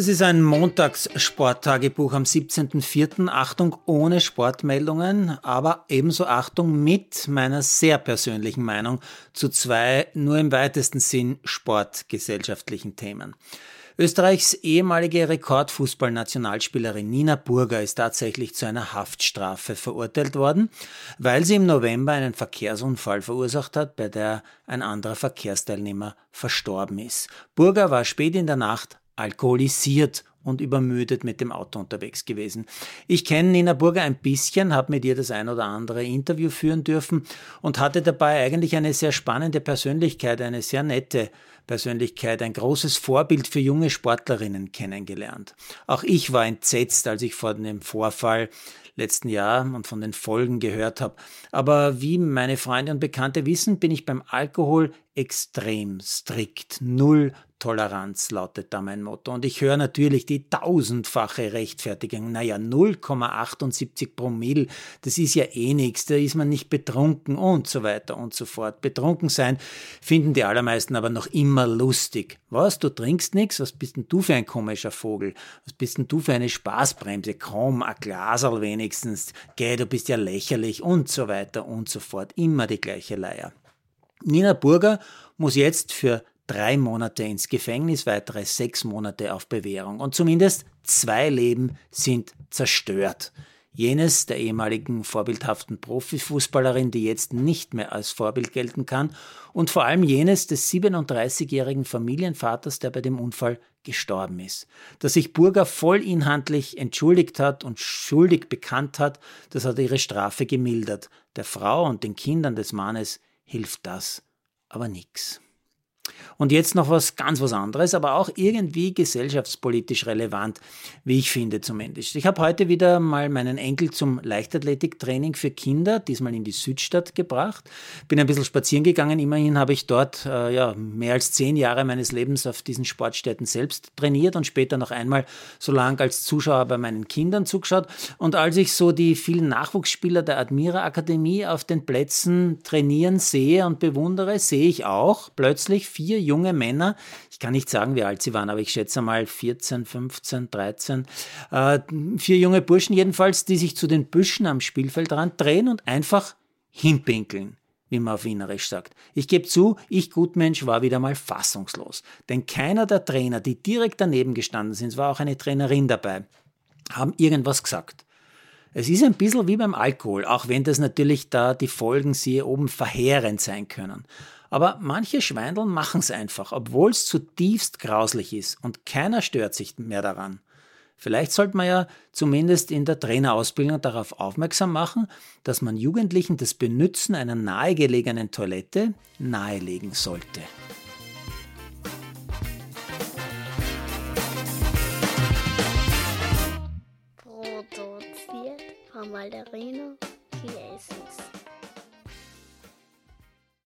Das ist ein Montagssporttagebuch am 17.04. Achtung ohne Sportmeldungen, aber ebenso Achtung mit meiner sehr persönlichen Meinung zu zwei nur im weitesten Sinn sportgesellschaftlichen Themen. Österreichs ehemalige Rekordfußballnationalspielerin Nina Burger ist tatsächlich zu einer Haftstrafe verurteilt worden, weil sie im November einen Verkehrsunfall verursacht hat, bei der ein anderer Verkehrsteilnehmer verstorben ist. Burger war spät in der Nacht alkoholisiert und übermüdet mit dem Auto unterwegs gewesen. Ich kenne Nina Burger ein bisschen, habe mit ihr das ein oder andere Interview führen dürfen und hatte dabei eigentlich eine sehr spannende Persönlichkeit, eine sehr nette Persönlichkeit, ein großes Vorbild für junge Sportlerinnen kennengelernt. Auch ich war entsetzt, als ich vor dem Vorfall letzten Jahr und von den Folgen gehört habe. Aber wie meine Freunde und Bekannte wissen, bin ich beim Alkohol extrem strikt. Null Toleranz lautet da mein Motto. Und ich höre natürlich die tausendfache Rechtfertigung. Naja, 0,78 Promille, das ist ja eh nichts, da ist man nicht betrunken und so weiter und so fort. Betrunken sein finden die allermeisten aber noch immer lustig. Was, du trinkst nichts? Was bist denn du für ein komischer Vogel? Was bist denn du für eine Spaßbremse? Komm, ein Glaserl wenigstens. Geh, du bist ja lächerlich und so weiter und so fort. Immer die gleiche Leier. Nina Burger muss jetzt für drei Monate ins Gefängnis, weitere sechs Monate auf Bewährung. Und zumindest zwei Leben sind zerstört. Jenes der ehemaligen vorbildhaften Profifußballerin, die jetzt nicht mehr als Vorbild gelten kann, und vor allem jenes des 37-jährigen Familienvaters, der bei dem Unfall gestorben ist. Dass sich Burger vollinhaltlich entschuldigt hat und schuldig bekannt hat, das hat ihre Strafe gemildert. Der Frau und den Kindern des Mannes hilft das aber nichts. Und jetzt noch was ganz was anderes, aber auch irgendwie gesellschaftspolitisch relevant, wie ich finde zumindest. Ich habe heute wieder mal meinen Enkel zum Leichtathletiktraining für Kinder, diesmal in die Südstadt gebracht. Bin ein bisschen spazieren gegangen. Immerhin habe ich dort äh, ja, mehr als zehn Jahre meines Lebens auf diesen Sportstätten selbst trainiert und später noch einmal so lang als Zuschauer bei meinen Kindern zugeschaut. Und als ich so die vielen Nachwuchsspieler der Admira Akademie auf den Plätzen trainieren sehe und bewundere, sehe ich auch plötzlich vier junge Männer, ich kann nicht sagen, wie alt sie waren, aber ich schätze mal 14, 15, 13, äh, vier junge Burschen jedenfalls, die sich zu den Büschen am Spielfeldrand drehen und einfach hinpinkeln wie man auf Wienerisch sagt. Ich gebe zu, ich Gutmensch war wieder mal fassungslos. Denn keiner der Trainer, die direkt daneben gestanden sind, es war auch eine Trainerin dabei, haben irgendwas gesagt. Es ist ein bisschen wie beim Alkohol, auch wenn das natürlich da die Folgen siehe oben verheerend sein können. Aber manche Schweindeln machen es einfach, obwohl es zutiefst grauslich ist und keiner stört sich mehr daran. Vielleicht sollte man ja zumindest in der Trainerausbildung darauf aufmerksam machen, dass man Jugendlichen das Benützen einer nahegelegenen Toilette nahelegen sollte. Von Malderino Chiesens.